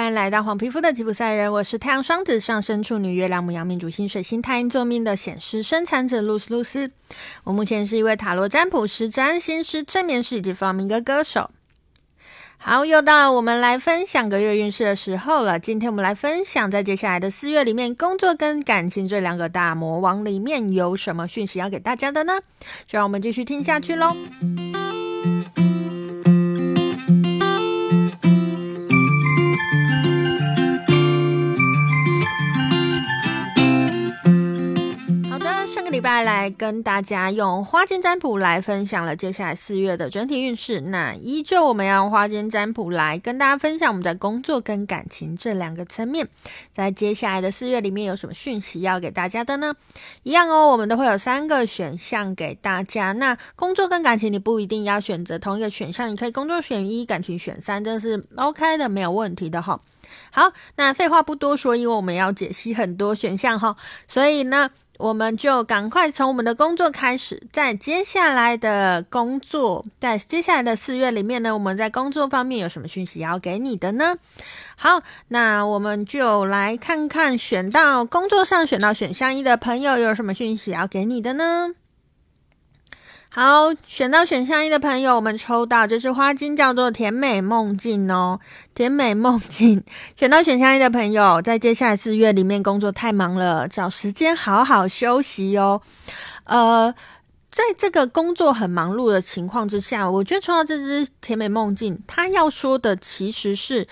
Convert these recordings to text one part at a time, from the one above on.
欢迎来到黄皮肤的吉普赛人，我是太阳双子上升处女月亮母羊命主星水星太阴坐命的显示生产者露丝露丝。我目前是一位塔罗占卜师、占星师、催眠师以及放民歌歌手。好，又到我们来分享个月运势的时候了。今天我们来分享在接下来的四月里面，工作跟感情这两个大魔王里面有什么讯息要给大家的呢？就让我们继续听下去喽。来跟大家用花间占卜来分享了接下来四月的整体运势。那依旧我们要用花间占卜来跟大家分享我们在工作跟感情这两个层面，在接下来的四月里面有什么讯息要给大家的呢？一样哦，我们都会有三个选项给大家。那工作跟感情你不一定要选择同一个选项，你可以工作选一，感情选三，这是 OK 的，没有问题的哈。好，那废话不多说，因为我们要解析很多选项哈，所以呢。我们就赶快从我们的工作开始，在接下来的工作，在接下来的四月里面呢，我们在工作方面有什么讯息要给你的呢？好，那我们就来看看选到工作上选到选项一的朋友有什么讯息要给你的呢？好，选到选项一的朋友，我们抽到这支花精叫做甜美梦境哦，甜美梦境。选到选项一的朋友，在接下来四月里面工作太忙了，找时间好好休息哦。呃，在这个工作很忙碌的情况之下，我觉得抽到这支甜美梦境，他要说的其实是。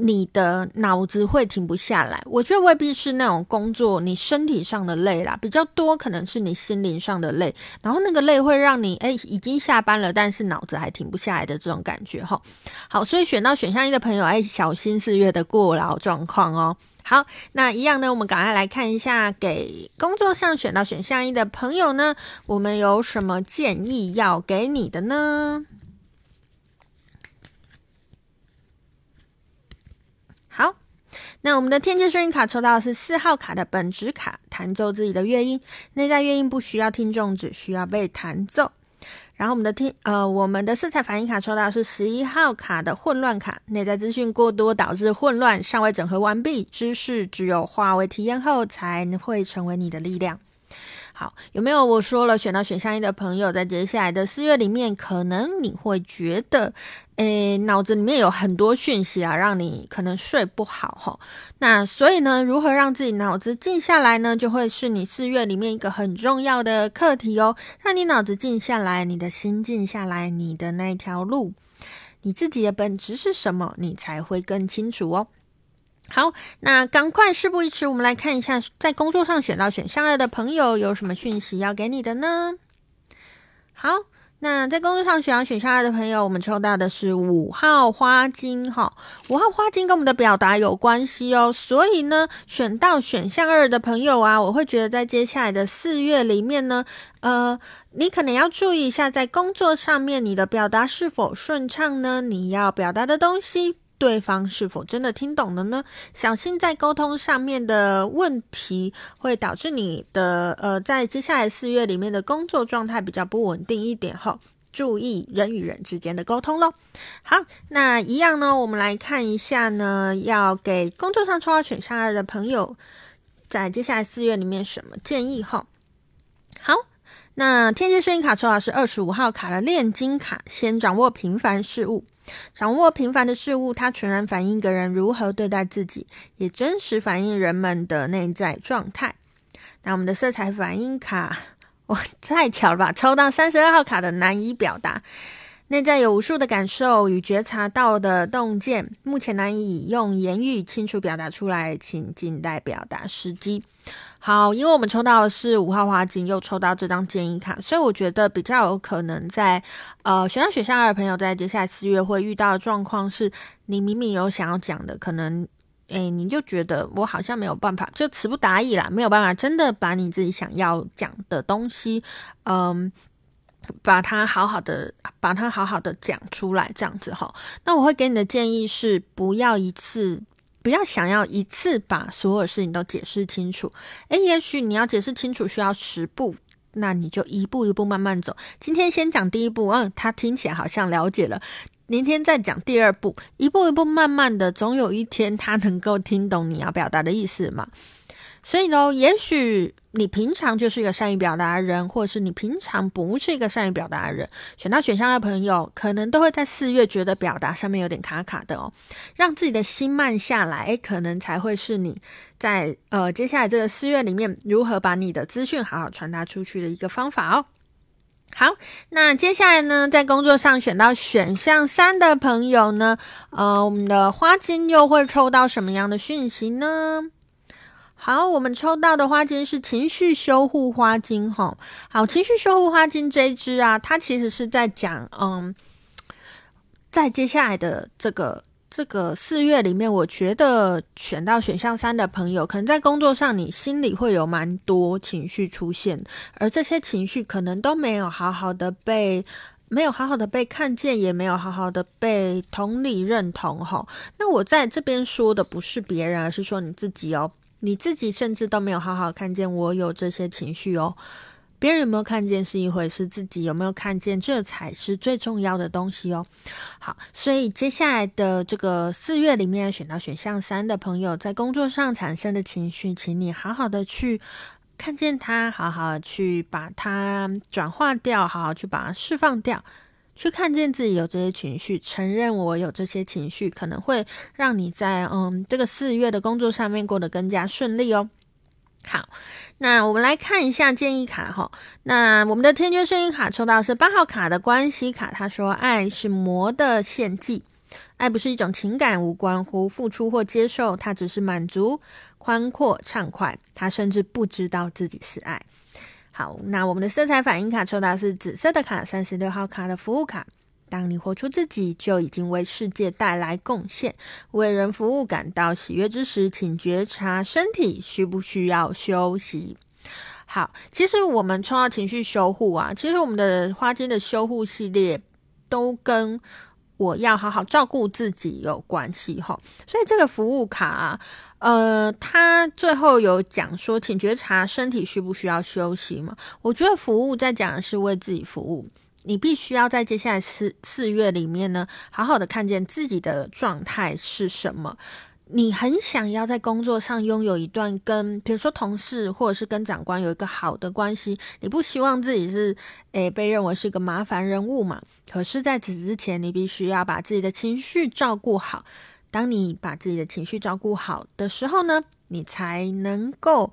你的脑子会停不下来，我觉得未必是那种工作，你身体上的累啦，比较多可能是你心灵上的累，然后那个累会让你诶已经下班了，但是脑子还停不下来的这种感觉哈。好，所以选到选项一的朋友，诶小心四月的过劳状况哦。好，那一样呢，我们赶快来看一下，给工作上选到选项一的朋友呢，我们有什么建议要给你的呢？那我们的天界声音卡抽到的是四号卡的本质卡，弹奏自己的乐音，内在乐音不需要听众，只需要被弹奏。然后我们的听呃，我们的色彩反应卡抽到是十一号卡的混乱卡，内在资讯过多导致混乱，尚未整合完毕，知识只有化为体验后才会成为你的力量。好，有没有我说了选到选项一的朋友，在接下来的四月里面，可能你会觉得，诶，脑子里面有很多讯息啊，让你可能睡不好哈。那所以呢，如何让自己脑子静下来呢？就会是你四月里面一个很重要的课题哦。让你脑子静下来，你的心静下来，你的那条路，你自己的本质是什么，你才会更清楚哦。好，那赶快事不宜迟，我们来看一下，在工作上选到选项二的朋友有什么讯息要给你的呢？好，那在工作上选到选项二的朋友，我们抽到的是五号花精哈，五号花精跟我们的表达有关系哦，所以呢，选到选项二的朋友啊，我会觉得在接下来的四月里面呢，呃，你可能要注意一下，在工作上面你的表达是否顺畅呢？你要表达的东西。对方是否真的听懂了呢？小心在沟通上面的问题会导致你的呃，在接下来四月里面的工作状态比较不稳定一点哈。注意人与人之间的沟通喽。好，那一样呢，我们来看一下呢，要给工作上抽到选项二的朋友，在接下来四月里面什么建议哈？好，那天界声音卡抽到是二十五号卡的炼金卡，先掌握平凡事物。掌握平凡的事物，它全然反映一个人如何对待自己，也真实反映人们的内在状态。那我们的色彩反应卡，哇，太巧了吧！抽到三十二号卡的难以表达，内在有无数的感受与觉察到的洞见，目前难以用言语清楚表达出来，请静待表达时机。好，因为我们抽到的是五号花精，又抽到这张建议卡，所以我觉得比较有可能在呃选到选项二的朋友，在接下来四月会遇到的状况是，你明明有想要讲的，可能诶你就觉得我好像没有办法，就词不达意啦，没有办法真的把你自己想要讲的东西，嗯，把它好好的把它好好的讲出来，这样子哈。那我会给你的建议是，不要一次。不要想要一次把所有事情都解释清楚，诶，也许你要解释清楚需要十步，那你就一步一步慢慢走。今天先讲第一步，嗯，他听起来好像了解了。明天再讲第二步，一步一步慢慢的，总有一天他能够听懂你要表达的意思嘛。所以呢，也许你平常就是一个善于表达的人，或者是你平常不是一个善于表达的人，选到选项的朋友，可能都会在四月觉得表达上面有点卡卡的哦。让自己的心慢下来，可能才会是你在呃接下来这个四月里面，如何把你的资讯好好传达出去的一个方法哦。好，那接下来呢，在工作上选到选项三的朋友呢，呃，我们的花精又会抽到什么样的讯息呢？好，我们抽到的花精是情绪修护花精，哈。好，情绪修护花精这一支啊，它其实是在讲，嗯，在接下来的这个这个四月里面，我觉得选到选项三的朋友，可能在工作上你心里会有蛮多情绪出现，而这些情绪可能都没有好好的被，没有好好的被看见，也没有好好的被同理认同，哈。那我在这边说的不是别人，而是说你自己哦。你自己甚至都没有好好看见我有这些情绪哦，别人有没有看见是一回事，自己有没有看见这才是最重要的东西哦。好，所以接下来的这个四月里面选到选项三的朋友，在工作上产生的情绪，请你好好的去看见它，好好的去把它转化掉，好好去把它释放掉。去看见自己有这些情绪，承认我有这些情绪，可能会让你在嗯这个四月的工作上面过得更加顺利哦。好，那我们来看一下建议卡哈。那我们的天鹃圣婴卡抽到是八号卡的关系卡，他说：“爱是魔的献祭，爱不是一种情感，无关乎付出或接受，它只是满足、宽阔、畅快。他甚至不知道自己是爱。”好，那我们的色彩反应卡抽到是紫色的卡，三十六号卡的服务卡。当你活出自己，就已经为世界带来贡献，为人服务感到喜悦之时，请觉察身体需不需要休息。好，其实我们抽到情绪修护啊，其实我们的花精的修护系列都跟我要好好照顾自己有关系吼。所以这个服务卡啊。呃，他最后有讲说，请觉察身体需不需要休息嘛？我觉得服务在讲的是为自己服务，你必须要在接下来四四月里面呢，好好的看见自己的状态是什么。你很想要在工作上拥有一段跟，比如说同事或者是跟长官有一个好的关系，你不希望自己是诶被认为是一个麻烦人物嘛？可是在此之前，你必须要把自己的情绪照顾好。当你把自己的情绪照顾好的时候呢，你才能够，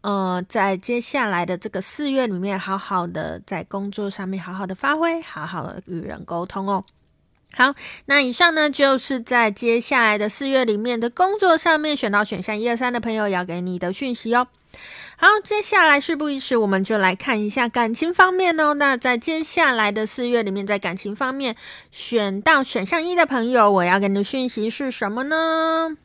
呃，在接下来的这个四月里面，好好的在工作上面好好的发挥，好好的与人沟通哦。好，那以上呢，就是在接下来的四月里面的工作上面选到选项一二三的朋友要给你的讯息哦。好，接下来事不宜迟，我们就来看一下感情方面哦。那在接下来的四月里面，在感情方面选到选项一的朋友，我要给你的讯息是什么呢？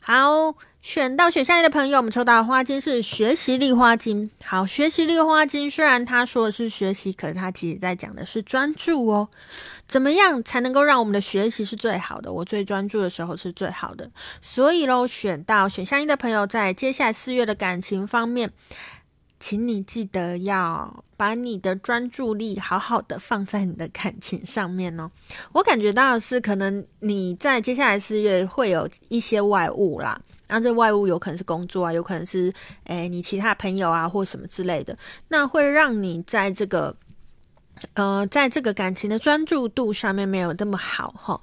好。选到选项一的朋友，我们抽到的花金是学习力花金。好，学习力花金虽然他说的是学习，可是他其实在讲的是专注哦。怎么样才能够让我们的学习是最好的？我最专注的时候是最好的。所以喽，选到选项一的朋友，在接下来四月的感情方面，请你记得要把你的专注力好好的放在你的感情上面哦。我感觉到是，可能你在接下来四月会有一些外物啦。那这外物有可能是工作啊，有可能是诶、你其他朋友啊，或什么之类的，那会让你在这个呃，在这个感情的专注度上面没有那么好哈。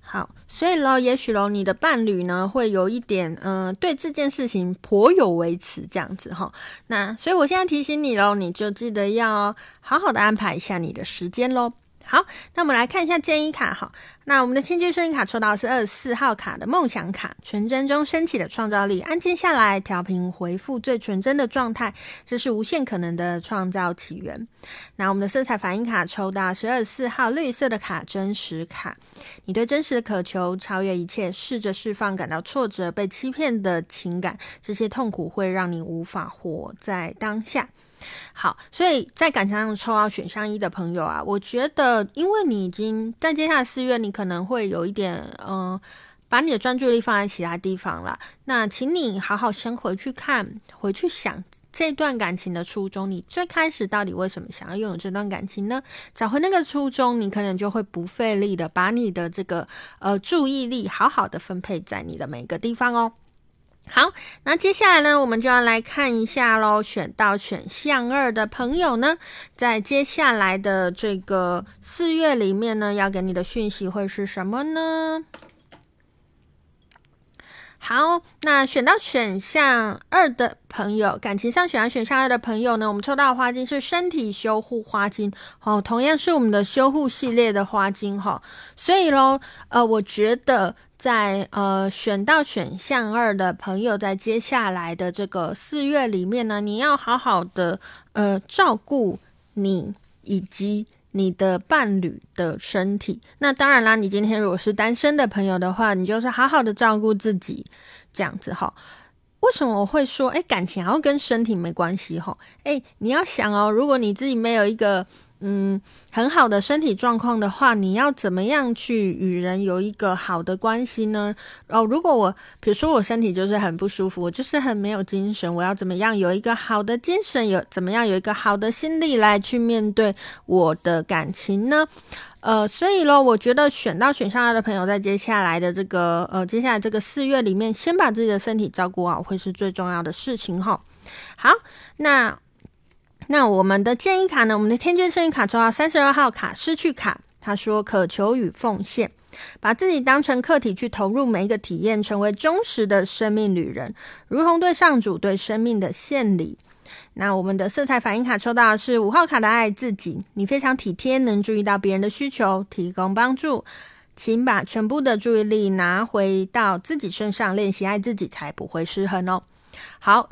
好，所以喽，也许喽，你的伴侣呢会有一点嗯、呃，对这件事情颇有微词这样子哈。那所以我现在提醒你喽，你就记得要好好的安排一下你的时间喽。好，那我们来看一下建议卡哈。那我们的天鹃圣婴卡抽到是二十四号卡的梦想卡，纯真中升起的创造力，安静下来，调频回复最纯真的状态，这是无限可能的创造起源。那我们的色彩反应卡抽到是二十四号绿色的卡，真实卡，你对真实的渴求超越一切，试着释放感到挫折、被欺骗的情感，这些痛苦会让你无法活在当下。好，所以在感情上抽到选项一的朋友啊，我觉得，因为你已经在接下来四月，你可能会有一点，嗯、把你的专注力放在其他地方了。那请你好好先回去看，回去想这段感情的初衷。你最开始到底为什么想要拥有这段感情呢？找回那个初衷，你可能就会不费力的把你的这个呃注意力好好的分配在你的每个地方哦。好，那接下来呢，我们就要来看一下喽。选到选项二的朋友呢，在接下来的这个四月里面呢，要给你的讯息会是什么呢？好，那选到选项二的朋友，感情上选到选项二的朋友呢，我们抽到的花金是身体修护花精，哦，同样是我们的修护系列的花精哈，所以喽，呃，我觉得。在呃选到选项二的朋友，在接下来的这个四月里面呢，你要好好的呃照顾你以及你的伴侣的身体。那当然啦，你今天如果是单身的朋友的话，你就是好好的照顾自己，这样子哈。为什么我会说，诶，感情好像跟身体没关系哈？诶，你要想哦，如果你自己没有一个。嗯，很好的身体状况的话，你要怎么样去与人有一个好的关系呢？哦，如果我比如说我身体就是很不舒服，我就是很没有精神，我要怎么样有一个好的精神，有怎么样有一个好的心力来去面对我的感情呢？呃，所以咯，我觉得选到选项二的朋友，在接下来的这个呃，接下来这个四月里面，先把自己的身体照顾好，会是最重要的事情哈。好，那。那我们的建议卡呢？我们的天君幸运卡抽到三十二号卡，失去卡。他说：“渴求与奉献，把自己当成客体去投入每一个体验，成为忠实的生命旅人，如同对上主对生命的献礼。”那我们的色彩反应卡抽到的是五号卡的爱自己，你非常体贴，能注意到别人的需求，提供帮助，请把全部的注意力拿回到自己身上，练习爱自己，才不会失衡哦。好。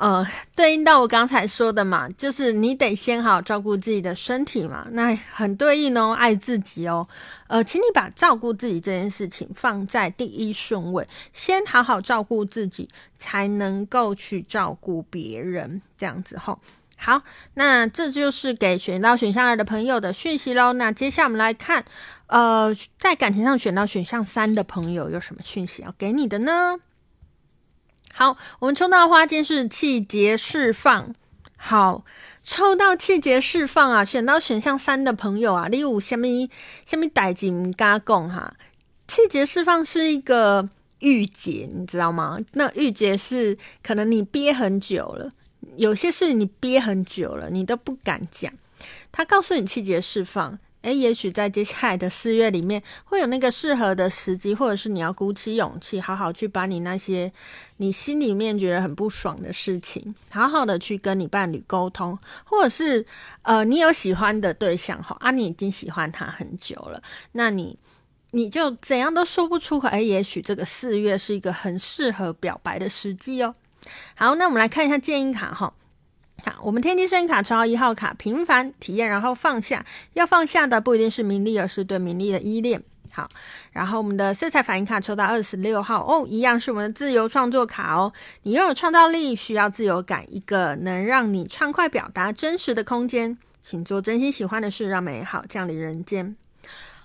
呃，对应到我刚才说的嘛，就是你得先好好照顾自己的身体嘛，那很对应哦，爱自己哦。呃，请你把照顾自己这件事情放在第一顺位，先好好照顾自己，才能够去照顾别人，这样子吼。好，那这就是给选到选项二的朋友的讯息喽。那接下来我们来看，呃，在感情上选到选项三的朋友有什么讯息要给你的呢？好，我们抽到花金是气节释放。好，抽到气节释放啊，选到选项三的朋友啊，你有什么什么代志唔敢讲哈？气节释放是一个郁结，你知道吗？那郁结是可能你憋很久了，有些事你憋很久了，你都不敢讲。他告诉你气节释放。诶，也许在接下来的四月里面，会有那个适合的时机，或者是你要鼓起勇气，好好去把你那些你心里面觉得很不爽的事情，好好的去跟你伴侣沟通，或者是呃，你有喜欢的对象哈，啊，你已经喜欢他很久了，那你你就怎样都说不出口。诶，也许这个四月是一个很适合表白的时机哦。好，那我们来看一下建议卡哈。好，我们天机圣卡抽到一号卡，平凡体验，然后放下。要放下的不一定是名利，而是对名利的依恋。好，然后我们的色彩反应卡抽到二十六号哦，一样是我们的自由创作卡哦。你拥有创造力，需要自由感，一个能让你畅快表达真实的空间。请做真心喜欢的事，让美好降临人间。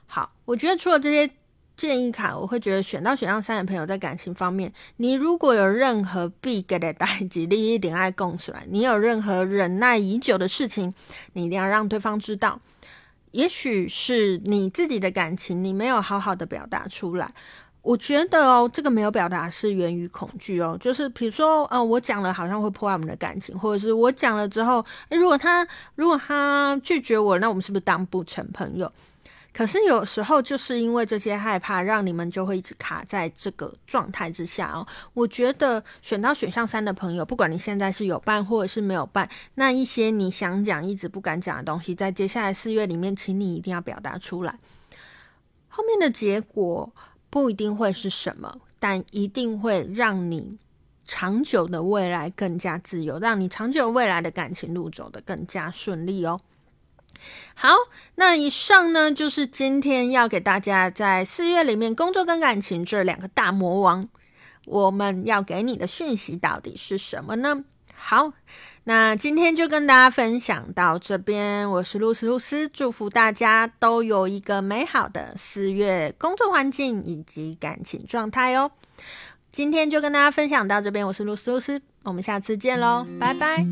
好，我觉得除了这些。建议卡，我会觉得选到选项三的朋友在感情方面，你如果有任何必给的代志，你一定爱供出来。你有任何忍耐已久的事情，你一定要让对方知道。也许是你自己的感情，你没有好好的表达出来。我觉得哦，这个没有表达是源于恐惧哦，就是比如说，呃，我讲了好像会破坏我们的感情，或者是我讲了之后，如果他如果他拒绝我，那我们是不是当不成朋友？可是有时候就是因为这些害怕，让你们就会一直卡在这个状态之下哦。我觉得选到选项三的朋友，不管你现在是有伴或者是没有伴，那一些你想讲一直不敢讲的东西，在接下来四月里面，请你一定要表达出来。后面的结果不一定会是什么，但一定会让你长久的未来更加自由，让你长久未来的感情路走得更加顺利哦。好，那以上呢，就是今天要给大家在四月里面工作跟感情这两个大魔王，我们要给你的讯息到底是什么呢？好，那今天就跟大家分享到这边。我是露丝露丝，祝福大家都有一个美好的四月工作环境以及感情状态哦。今天就跟大家分享到这边，我是露丝露丝，我们下次见喽，拜拜。